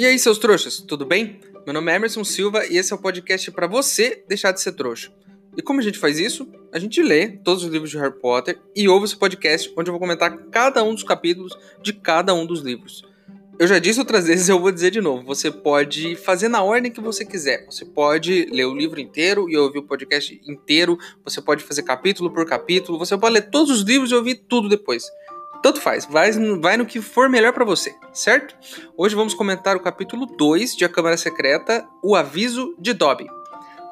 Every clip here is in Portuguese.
E aí, seus trouxas, tudo bem? Meu nome é Emerson Silva e esse é o podcast para você deixar de ser trouxa. E como a gente faz isso? A gente lê todos os livros de Harry Potter e ouve esse podcast onde eu vou comentar cada um dos capítulos de cada um dos livros. Eu já disse outras vezes, eu vou dizer de novo. Você pode fazer na ordem que você quiser. Você pode ler o livro inteiro e ouvir o podcast inteiro. Você pode fazer capítulo por capítulo. Você pode ler todos os livros e ouvir tudo depois. Tanto faz, vai, vai no que for melhor para você, certo? Hoje vamos comentar o capítulo 2 de A Câmara Secreta, O Aviso de Dobby.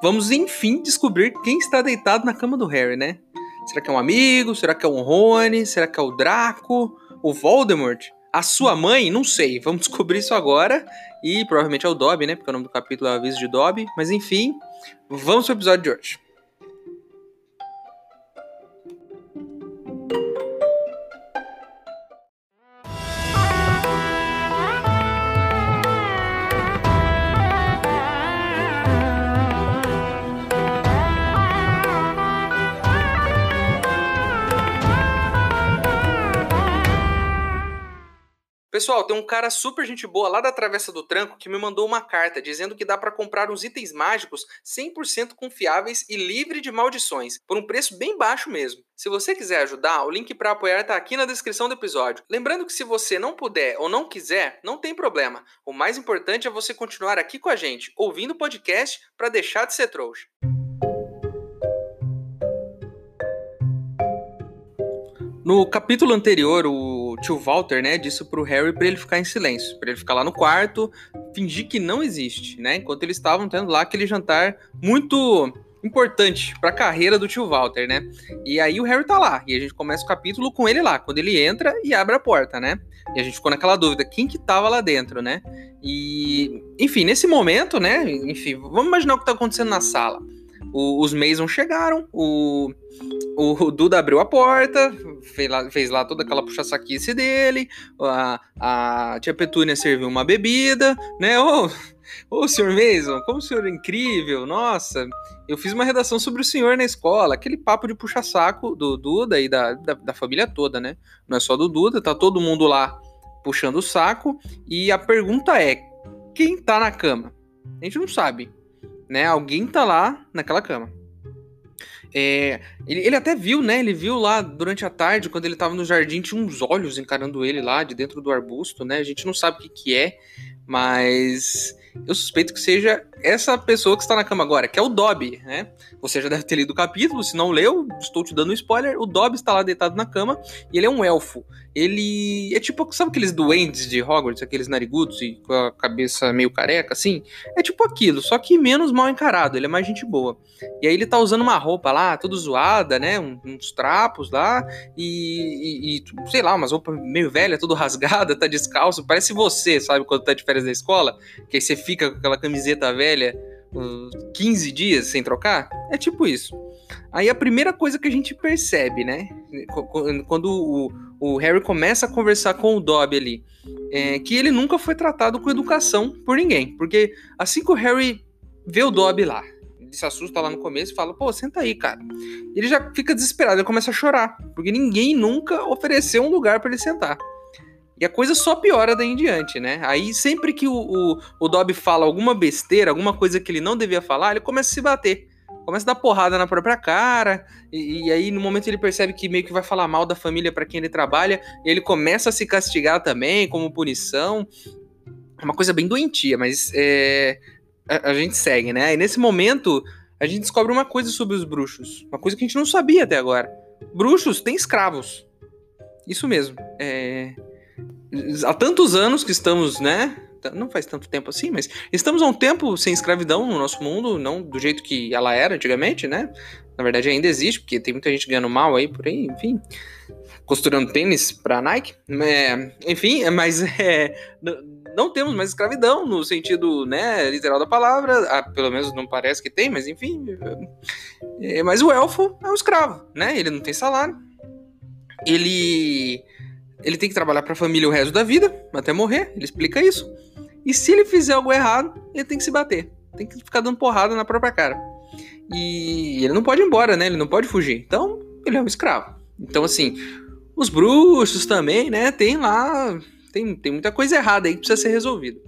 Vamos enfim descobrir quem está deitado na cama do Harry, né? Será que é um amigo? Será que é um Rony? Será que é o Draco? O Voldemort? A sua mãe? Não sei. Vamos descobrir isso agora. E provavelmente é o Dobby, né? Porque o nome do capítulo é o Aviso de Dobby. Mas enfim, vamos pro episódio de hoje. Pessoal, tem um cara super gente boa lá da Travessa do Tranco que me mandou uma carta dizendo que dá para comprar uns itens mágicos 100% confiáveis e livre de maldições, por um preço bem baixo mesmo. Se você quiser ajudar, o link para apoiar tá aqui na descrição do episódio. Lembrando que se você não puder ou não quiser, não tem problema. O mais importante é você continuar aqui com a gente, ouvindo o podcast para deixar de ser trouxa. No capítulo anterior, o tio Walter, né, disse pro Harry para ele ficar em silêncio, para ele ficar lá no quarto, fingir que não existe, né, enquanto eles estavam tendo lá aquele jantar muito importante para a carreira do tio Walter, né? E aí o Harry tá lá, e a gente começa o capítulo com ele lá, quando ele entra e abre a porta, né? E a gente ficou naquela dúvida, quem que tava lá dentro, né? E, enfim, nesse momento, né, enfim, vamos imaginar o que tá acontecendo na sala. O, os Mason chegaram, o, o Duda abriu a porta, fez lá, fez lá toda aquela puxa-saquice dele, a, a tia Petúnia serviu uma bebida, né? Ô, ô, senhor Mason, como o senhor é incrível, nossa, eu fiz uma redação sobre o senhor na escola, aquele papo de puxa-saco do Duda e da, da, da família toda, né? Não é só do Duda, tá todo mundo lá puxando o saco, e a pergunta é, quem tá na cama? A gente não sabe, né? Alguém tá lá naquela cama. É, ele, ele, até viu, né? Ele viu lá durante a tarde, quando ele tava no jardim, tinha uns olhos encarando ele lá de dentro do arbusto, né? A gente não sabe o que, que é, mas eu suspeito que seja essa pessoa que está na cama agora, que é o Dobby, né? Você já deve ter lido o capítulo, se não leu, estou te dando um spoiler. O Dobby está lá deitado na cama e ele é um elfo. Ele é tipo, sabe aqueles duendes de Hogwarts, aqueles narigudos e com a cabeça meio careca, assim? É tipo aquilo, só que menos mal encarado, ele é mais gente boa. E aí ele tá usando uma roupa lá, toda zoada, né? uns trapos lá e, e, e, sei lá, umas roupas meio velha, tudo rasgada, tá descalço. Parece você, sabe, quando tá de férias da escola, que aí você fica com aquela camiseta velha 15 dias sem trocar? É tipo isso. Aí a primeira coisa que a gente percebe, né? Quando o, o Harry começa a conversar com o Dobby ali, é que ele nunca foi tratado com educação por ninguém. Porque assim que o Harry vê o Dobby lá, ele se assusta lá no começo e fala: pô, senta aí, cara. Ele já fica desesperado, ele começa a chorar, porque ninguém nunca ofereceu um lugar para ele sentar. E a coisa só piora daí em diante, né? Aí sempre que o, o, o Dobby fala alguma besteira, alguma coisa que ele não devia falar, ele começa a se bater. Começa a dar porrada na própria cara, e, e aí no momento ele percebe que meio que vai falar mal da família para quem ele trabalha, ele começa a se castigar também, como punição. É uma coisa bem doentia, mas é, a, a gente segue, né? E nesse momento a gente descobre uma coisa sobre os bruxos, uma coisa que a gente não sabia até agora. Bruxos têm escravos. Isso mesmo. É, há tantos anos que estamos, né? Não faz tanto tempo assim, mas estamos há um tempo sem escravidão no nosso mundo, não do jeito que ela era antigamente, né? Na verdade ainda existe, porque tem muita gente ganhando mal aí por aí, enfim, costurando tênis pra Nike. É, enfim, mas é, não temos mais escravidão no sentido né, literal da palavra, ah, pelo menos não parece que tem, mas enfim. É, mas o elfo é um escravo, né? Ele não tem salário. Ele ele tem que trabalhar para a família o resto da vida, até morrer, ele explica isso. E se ele fizer algo errado, ele tem que se bater. Tem que ficar dando porrada na própria cara. E ele não pode ir embora, né? Ele não pode fugir. Então, ele é um escravo. Então, assim, os bruxos também, né? Tem lá. Tem, tem muita coisa errada aí que precisa ser resolvida.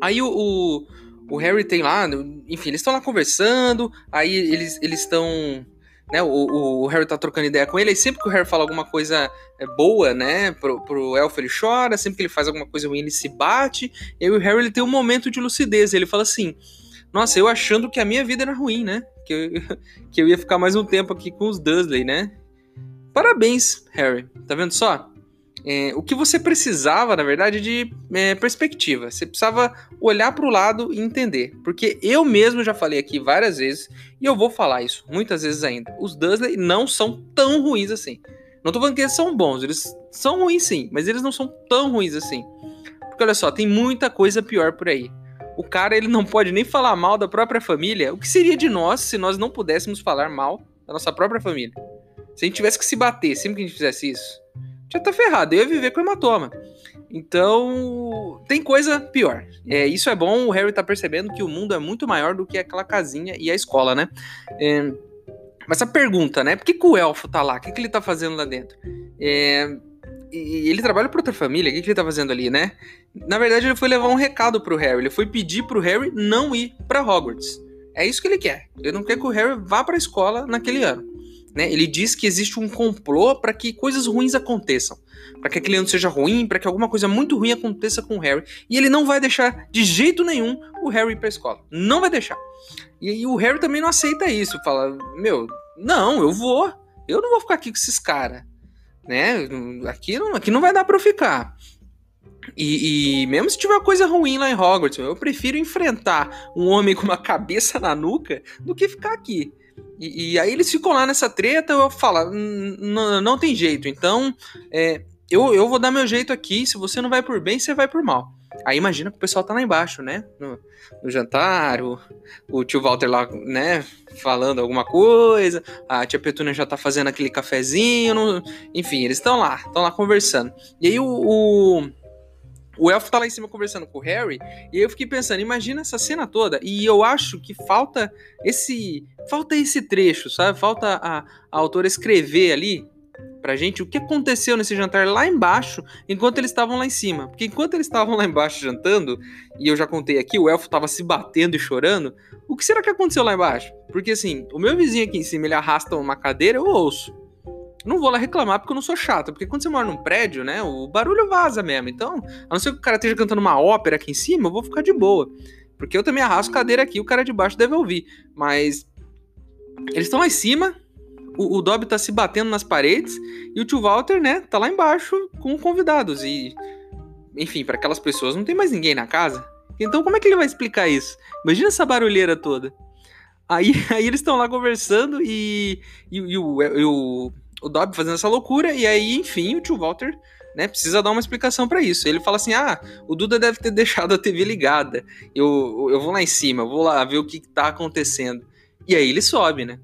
Aí o, o, o Harry tem lá, enfim, eles estão lá conversando, aí eles estão né, o, o, Harry tá trocando ideia com ele, e sempre que o Harry fala alguma coisa é, boa, né, pro, pro elfo ele chora, sempre que ele faz alguma coisa ruim ele se bate, e o Harry ele tem um momento de lucidez, ele fala assim, nossa, eu achando que a minha vida era ruim, né, que eu, que eu ia ficar mais um tempo aqui com os Dursley, né. Parabéns, Harry, tá vendo só? É, o que você precisava, na verdade, de é, perspectiva. Você precisava olhar para o lado e entender. Porque eu mesmo já falei aqui várias vezes, e eu vou falar isso muitas vezes ainda. Os Dursley não são tão ruins assim. Não tô falando que eles são bons, eles são ruins sim, mas eles não são tão ruins assim. Porque olha só, tem muita coisa pior por aí. O cara ele não pode nem falar mal da própria família. O que seria de nós se nós não pudéssemos falar mal da nossa própria família? Se a gente tivesse que se bater sempre que a gente fizesse isso, já tá ferrado. Eu ia viver com hematoma. Então, tem coisa pior. É, isso é bom, o Harry tá percebendo que o mundo é muito maior do que aquela casinha e a escola, né? É, mas a pergunta, né? Por que, que o elfo tá lá? O que, que ele tá fazendo lá dentro? É, ele trabalha para outra família, o que, que ele tá fazendo ali, né? Na verdade, ele foi levar um recado pro Harry. Ele foi pedir pro Harry não ir para Hogwarts. É isso que ele quer. Ele não quer que o Harry vá para a escola naquele ano. Né? Ele diz que existe um complô para que coisas ruins aconteçam, para que aquele ano seja ruim, para que alguma coisa muito ruim aconteça com o Harry, e ele não vai deixar de jeito nenhum o Harry ir para escola. Não vai deixar. E, e o Harry também não aceita isso, fala: "Meu, não, eu vou. Eu não vou ficar aqui com esses caras, né? Aqui não, aqui não vai dar para eu ficar." E, e, mesmo se tiver coisa ruim lá em Hogwarts, eu prefiro enfrentar um homem com uma cabeça na nuca do que ficar aqui. E, e, aí eles ficam lá nessa treta, eu falo, não tem jeito, então é, eu, eu vou dar meu jeito aqui, se você não vai por bem, você vai por mal. Aí imagina que o pessoal tá lá embaixo, né? No, no jantar, o, o, tio Walter lá, né, falando alguma coisa, a tia Petúnia já tá fazendo aquele cafezinho, enfim, eles estão lá, estão lá conversando. E aí o, o o elfo tá lá em cima conversando com o Harry, e eu fiquei pensando, imagina essa cena toda, e eu acho que falta esse falta esse trecho, sabe? Falta a, a autora escrever ali pra gente o que aconteceu nesse jantar lá embaixo, enquanto eles estavam lá em cima. Porque enquanto eles estavam lá embaixo jantando, e eu já contei aqui, o elfo tava se batendo e chorando, o que será que aconteceu lá embaixo? Porque assim, o meu vizinho aqui em cima, ele arrasta uma cadeira, eu ouço não vou lá reclamar porque eu não sou chato. Porque quando você mora num prédio, né, o barulho vaza mesmo. Então, a não ser que o cara esteja cantando uma ópera aqui em cima, eu vou ficar de boa. Porque eu também arrasto cadeira aqui, o cara de baixo deve ouvir. Mas eles estão lá em cima, o, o Dobby tá se batendo nas paredes e o tio Walter, né, tá lá embaixo com convidados. E, enfim, para aquelas pessoas não tem mais ninguém na casa. Então, como é que ele vai explicar isso? Imagina essa barulheira toda. Aí, aí eles estão lá conversando e, e, e, o, e o o Dobby fazendo essa loucura, e aí, enfim, o tio Walter né, precisa dar uma explicação para isso. Ele fala assim: ah, o Duda deve ter deixado a TV ligada. Eu, eu vou lá em cima, eu vou lá ver o que tá acontecendo. E aí ele sobe, né?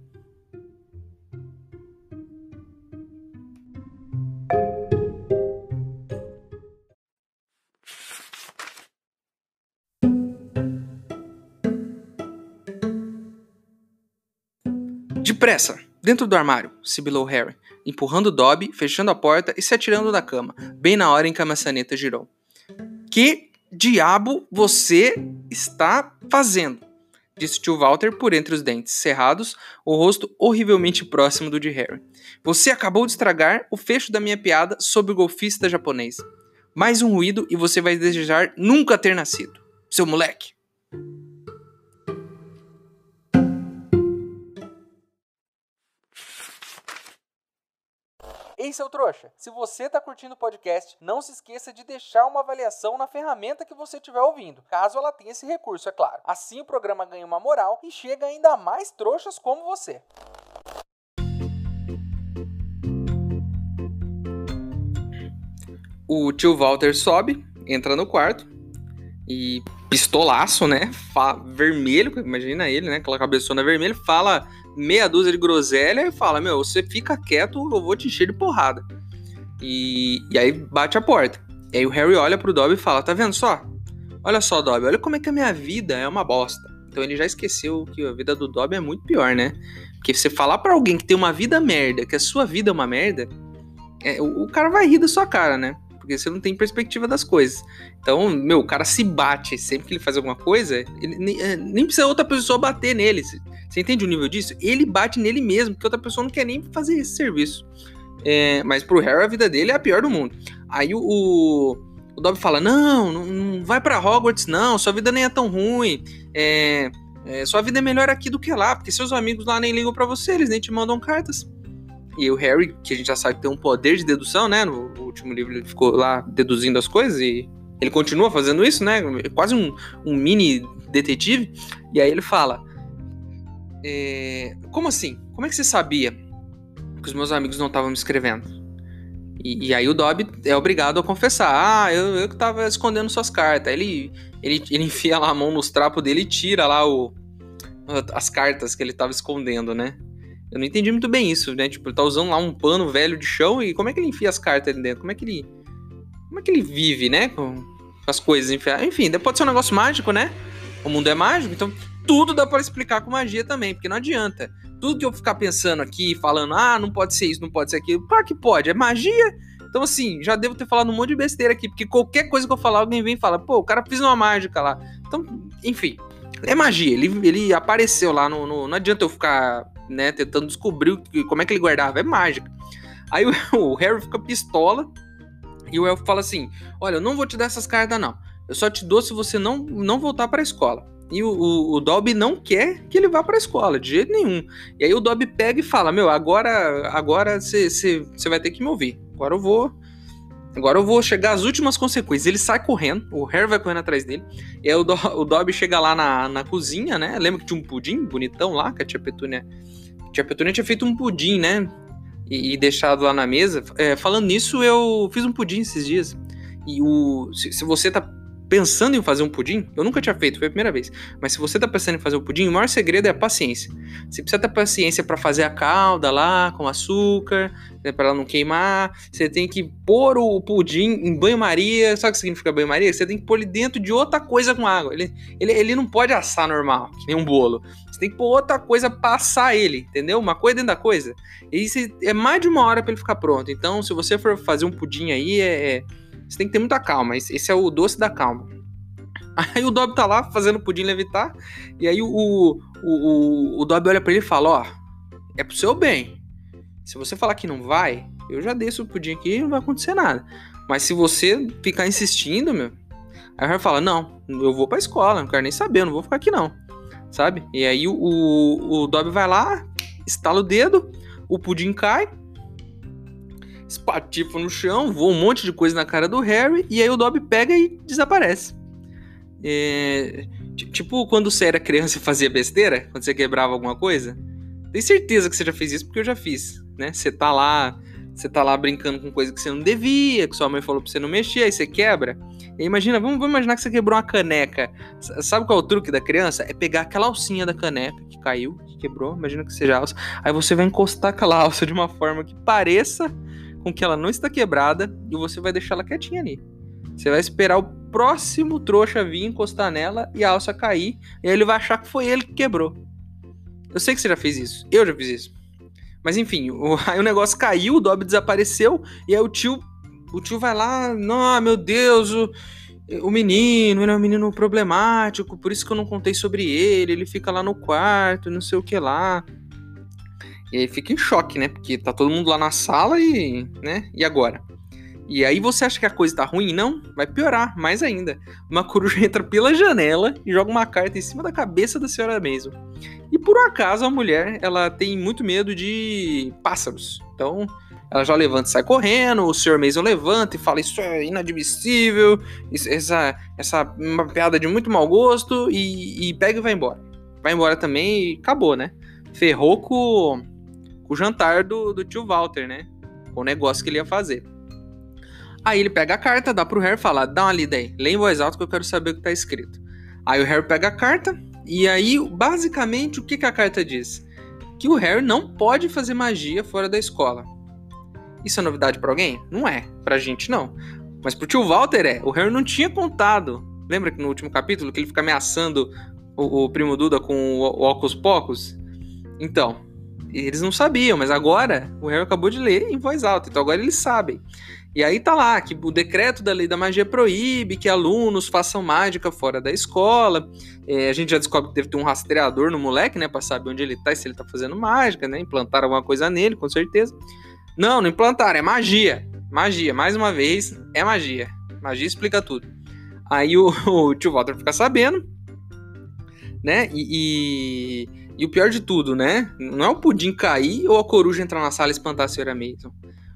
Depressa! Dentro do armário, sibilou Harry, empurrando Dobby, fechando a porta e se atirando da cama, bem na hora em que a maçaneta girou. Que diabo você está fazendo? Disse tio Walter por entre os dentes cerrados, o rosto horrivelmente próximo do de Harry. Você acabou de estragar o fecho da minha piada sobre o golfista japonês. Mais um ruído e você vai desejar nunca ter nascido. Seu moleque! Ei, seu trouxa, se você está curtindo o podcast, não se esqueça de deixar uma avaliação na ferramenta que você estiver ouvindo, caso ela tenha esse recurso, é claro. Assim o programa ganha uma moral e chega ainda mais trouxas como você. O tio Walter sobe, entra no quarto e pistolaço, né? vermelho, imagina ele, né? Aquela cabeçona vermelha, fala meia dúzia de groselha e fala: Meu, você fica quieto, eu vou te encher de porrada. E, e aí bate a porta. E aí o Harry olha pro Dobby e fala: Tá vendo só? Olha só, Dobby, olha como é que a minha vida é uma bosta. Então ele já esqueceu que a vida do Dobby é muito pior, né? Porque você falar para alguém que tem uma vida merda, que a sua vida é uma merda, é, o, o, cara vai rir da sua cara, né? Porque você não tem perspectiva das coisas. Então, meu, o cara se bate sempre que ele faz alguma coisa, ele, nem, é, nem, precisa outra pessoa bater nele. Você entende o nível disso? Ele bate nele mesmo, porque outra pessoa não quer nem fazer esse serviço. É, mas pro Harry a vida dele é a pior do mundo. Aí o, o, o Dobby fala: não, não, não vai para Hogwarts, não, sua vida nem é tão ruim. É, é, sua vida é melhor aqui do que lá, porque seus amigos lá nem ligam para você, eles nem te mandam cartas. E o Harry, que a gente já sabe tem um poder de dedução, né? No último livro ele ficou lá deduzindo as coisas e ele continua fazendo isso, né? Quase um, um mini detetive. E aí ele fala: é, Como assim? Como é que você sabia que os meus amigos não estavam me escrevendo? E, e, aí o Dobby é obrigado a confessar: Ah, eu, eu que tava escondendo suas cartas. Ele, ele, ele enfia lá a mão nos trapos dele e tira lá o, as cartas que ele tava escondendo, né? Eu não entendi muito bem isso, né? Tipo, ele tá usando lá um pano velho de chão e como é que ele enfia as cartas ali dentro? Como é que ele. Como é que ele vive, né? Com as coisas enfiadas. Enfim, pode ser um negócio mágico, né? O mundo é mágico, então tudo dá para explicar com magia também, porque não adianta. Tudo que eu ficar pensando aqui, falando, ah, não pode ser isso, não pode ser aquilo. Claro que pode, é magia. Então, assim, já devo ter falado um monte de besteira aqui, porque qualquer coisa que eu falar, alguém vem e fala, pô, o cara fez uma mágica lá. Então, enfim, é magia. Ele, ele apareceu lá no, no Não adianta eu ficar né, tentando descobrir como é que ele guardava. É mágica. Aí o, Harry fica pistola e o Elfo fala assim: Olha, eu não vou te dar essas cartas, não. Eu só te dou se você não, não voltar para a escola. E o, o, o, Dobby não quer que ele vá para a escola, de jeito nenhum. E aí o Dobby pega e fala: Meu, agora agora você vai ter que me ouvir. Agora eu vou Agora eu vou chegar às últimas consequências. Ele sai correndo, o Harry vai correndo atrás dele. E aí o, Do o Dobby chega lá na, na cozinha, né? Lembra que tinha um pudim bonitão lá, que a tia Petúnia. Tia Petúnia tinha feito um pudim, né? E, e deixado lá na mesa. É, falando nisso, eu fiz um pudim esses dias. E o. Se, se você tá pensando em fazer um pudim, eu nunca tinha feito, foi a primeira vez. Mas se você tá pensando em fazer um pudim, o maior segredo é a paciência. Você precisa ter paciência para fazer a calda lá com açúcar, né, para ela não queimar. Você tem que pôr o pudim em banho-maria. Sabe o que significa banho-maria? Você tem que pôr ele dentro de outra coisa com água. Ele, ele, ele não pode assar normal, que nem um bolo. Você tem que pôr outra coisa pra assar ele, entendeu? Uma coisa dentro da coisa. E isso é mais de uma hora para ele ficar pronto. Então, se você for fazer um pudim aí, é, é você tem que ter muita calma. Esse é o doce da calma. Aí o Dobby tá lá fazendo o pudim levitar. E aí o, o, o, o Dobby olha pra ele e fala: Ó, é pro seu bem. Se você falar que não vai, eu já desço o pudim aqui e não vai acontecer nada. Mas se você ficar insistindo, meu. Aí o Harry fala: Não, eu vou pra escola, não quero nem saber, eu não vou ficar aqui não. Sabe? E aí o, o, o Dobby vai lá, estala o dedo, o pudim cai espatifa no chão, voa um monte de coisa na cara do Harry, e aí o Dobby pega e desaparece. É, tipo quando você era criança e fazia besteira, quando você quebrava alguma coisa. Tenho certeza que você já fez isso porque eu já fiz, né? Você tá lá, você tá lá brincando com coisa que você não devia, que sua mãe falou pra você não mexer, aí você quebra. E imagina, vamos, vamos imaginar que você quebrou uma caneca. Sabe qual é o truque da criança? É pegar aquela alcinha da caneca que caiu, que quebrou, imagina que seja alça. Aí você vai encostar aquela alça de uma forma que pareça com que ela não está quebrada e você vai deixar ela quietinha ali. Você vai esperar o próximo trouxa vir encostar nela e a alça cair, e aí ele vai achar que foi ele que quebrou. Eu sei que você já fez isso, eu já fiz isso. Mas enfim, o, aí o negócio caiu, o Dobby desapareceu, e aí o tio, o tio vai lá, não, meu Deus, o, o menino, ele é um menino problemático, por isso que eu não contei sobre ele, ele fica lá no quarto, não sei o que lá. E aí fica em choque, né? Porque tá todo mundo lá na sala e, né? E agora? E aí você acha que a coisa tá ruim? Não, vai piorar mais ainda. Uma coruja entra pela janela e joga uma carta em cima da cabeça da senhora Mason. E por um acaso a mulher, ela tem muito medo de pássaros. Então, ela já levanta e sai correndo, o senhor Mason levanta e fala isso é inadmissível, isso, essa, essa uma piada de muito mau gosto e, e pega e vai embora. Vai embora também e acabou, né? Ferrou com o jantar do, do tio Walter, né? Com o negócio que ele ia fazer. Aí ele pega a carta, dá pro Harry e fala: dá uma lida aí, lê em voz alta que eu quero saber o que tá escrito. Aí o Harry pega a carta, e aí, basicamente, o que, que a carta diz? Que o Harry não pode fazer magia fora da escola. Isso é novidade para alguém? Não é. Pra gente, não. Mas pro tio Walter é. O Harry não tinha contado. Lembra que no último capítulo que ele fica ameaçando o, o primo Duda com o, o Ocus Pocus? Então, eles não sabiam, mas agora o Harry acabou de ler em voz alta, então agora eles sabem. E aí tá lá que o decreto da lei da magia proíbe que alunos façam mágica fora da escola. É, a gente já descobre que deve ter um rastreador no moleque, né, para saber onde ele tá e se ele tá fazendo mágica, né? Implantaram alguma coisa nele, com certeza. Não, não implantaram, é magia. Magia, mais uma vez, é magia. Magia explica tudo. Aí o, o tio Walter fica sabendo, né? E, e, e, o pior de tudo, né? Não é o pudim cair ou a coruja entrar na sala e espantar a senhora Mason.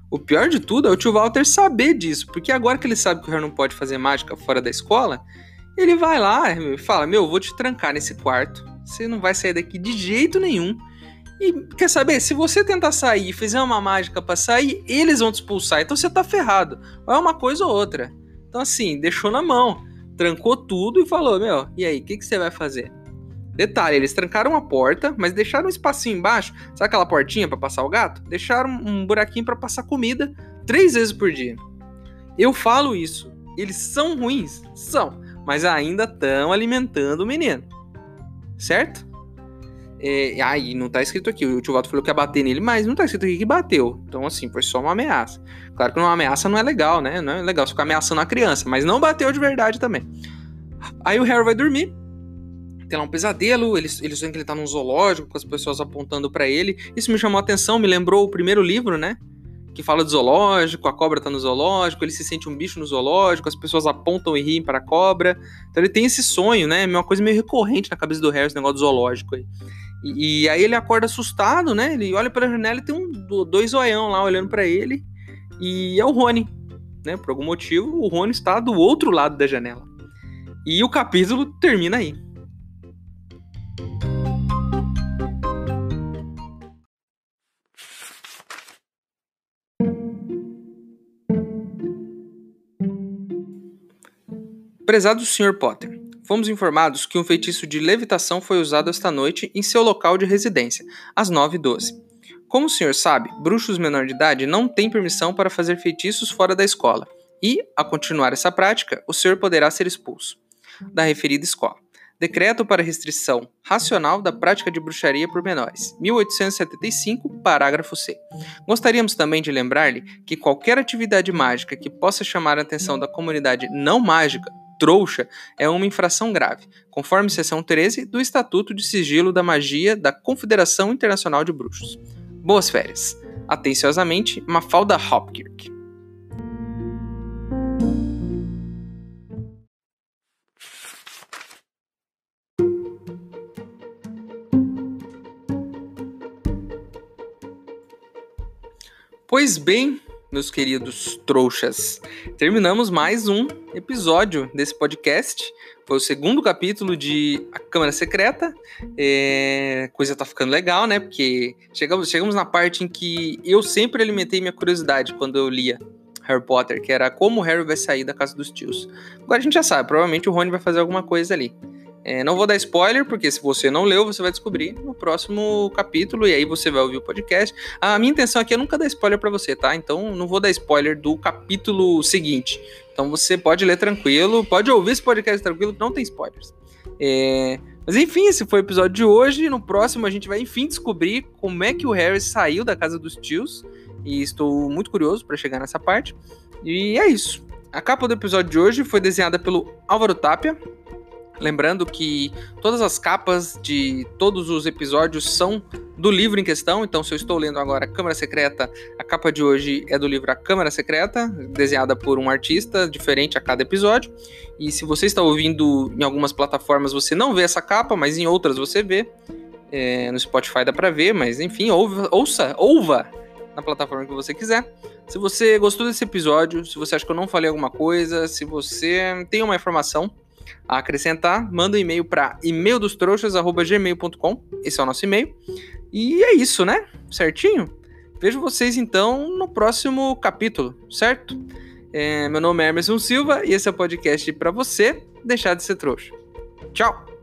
O pior de tudo é o tio Walter saber disso, porque agora que ele sabe que o Harry não pode fazer mágica fora da escola, ele vai lá e fala: Meu, vou te trancar nesse quarto, você não vai sair daqui de jeito nenhum. E quer saber? Se você tentar sair e fizer uma mágica para sair, eles vão te expulsar, então você tá ferrado. Ou é uma coisa ou outra. Então, assim, deixou na mão, trancou tudo e falou: Meu, e aí, o que, que você vai fazer? Detalhe, eles trancaram a porta, mas deixaram um espacinho embaixo, sabe aquela portinha para passar o gato? Deixaram um buraquinho para passar comida três vezes por dia. Eu falo isso. Eles são ruins? São, mas ainda estão alimentando o menino. Certo? É, aí não tá escrito aqui. O tio falou que ia bater nele, mas não tá escrito aqui que bateu. Então, assim, foi só uma ameaça. Claro que uma ameaça não é legal, né? Não é legal ficar ameaçando a criança, mas não bateu de verdade também. Aí o Harry vai dormir tem lá um pesadelo, eles, eles veem que ele tá num zoológico, com as pessoas apontando para ele. Isso me chamou a atenção, me lembrou o primeiro livro, né? Que fala de zoológico, a cobra tá no zoológico, ele se sente um bicho no zoológico, as pessoas apontam e riem para a cobra. Então ele tem esse sonho, né? Uma coisa meio recorrente na cabeça do Harry, esse negócio do zoológico aí. E, e aí ele acorda assustado, né? Ele olha pela janela e tem um, dois zoião lá olhando para ele. E é o Rony, né? Por algum motivo, o Rony está do outro lado da janela. E o capítulo termina aí. Prezado Sr. Potter, fomos informados que um feitiço de levitação foi usado esta noite em seu local de residência, às 9h12. Como o senhor sabe, bruxos menor de idade não têm permissão para fazer feitiços fora da escola, e, a continuar essa prática, o senhor poderá ser expulso da referida escola. Decreto para restrição racional da prática de bruxaria por menores, 1875, parágrafo C. Gostaríamos também de lembrar-lhe que qualquer atividade mágica que possa chamar a atenção da comunidade não mágica trouxa é uma infração grave, conforme seção 13 do Estatuto de Sigilo da Magia da Confederação Internacional de Bruxos. Boas férias. Atenciosamente, Mafalda Hopkirk. Pois bem, meus queridos trouxas. Terminamos mais um episódio desse podcast. Foi o segundo capítulo de A Câmara Secreta. É... Coisa tá ficando legal, né? Porque chegamos, chegamos na parte em que eu sempre alimentei minha curiosidade quando eu lia Harry Potter, que era como o Harry vai sair da casa dos tios. Agora a gente já sabe, provavelmente o Rony vai fazer alguma coisa ali. É, não vou dar spoiler, porque se você não leu, você vai descobrir no próximo capítulo, e aí você vai ouvir o podcast. A minha intenção aqui é nunca dar spoiler para você, tá? Então não vou dar spoiler do capítulo seguinte. Então você pode ler tranquilo, pode ouvir esse podcast tranquilo, não tem spoilers. É... Mas enfim, esse foi o episódio de hoje. No próximo a gente vai enfim descobrir como é que o Harry saiu da casa dos tios. E estou muito curioso para chegar nessa parte. E é isso. A capa do episódio de hoje foi desenhada pelo Álvaro Tapia, Lembrando que todas as capas de todos os episódios são do livro em questão, então se eu estou lendo agora Câmara Secreta, a capa de hoje é do livro A Câmara Secreta, desenhada por um artista diferente a cada episódio. E se você está ouvindo em algumas plataformas, você não vê essa capa, mas em outras você vê. É, no Spotify dá para ver, mas enfim, ouva, ouça, ouva na plataforma que você quiser. Se você gostou desse episódio, se você acha que eu não falei alguma coisa, se você tem uma informação a acrescentar, manda um e-mail para e-maildostrouxas.gmail.com. Esse é o nosso e-mail. E é isso, né? Certinho? Vejo vocês então no próximo capítulo, certo? É, meu nome é Emerson Silva e esse é o podcast para você deixar de ser trouxa. Tchau!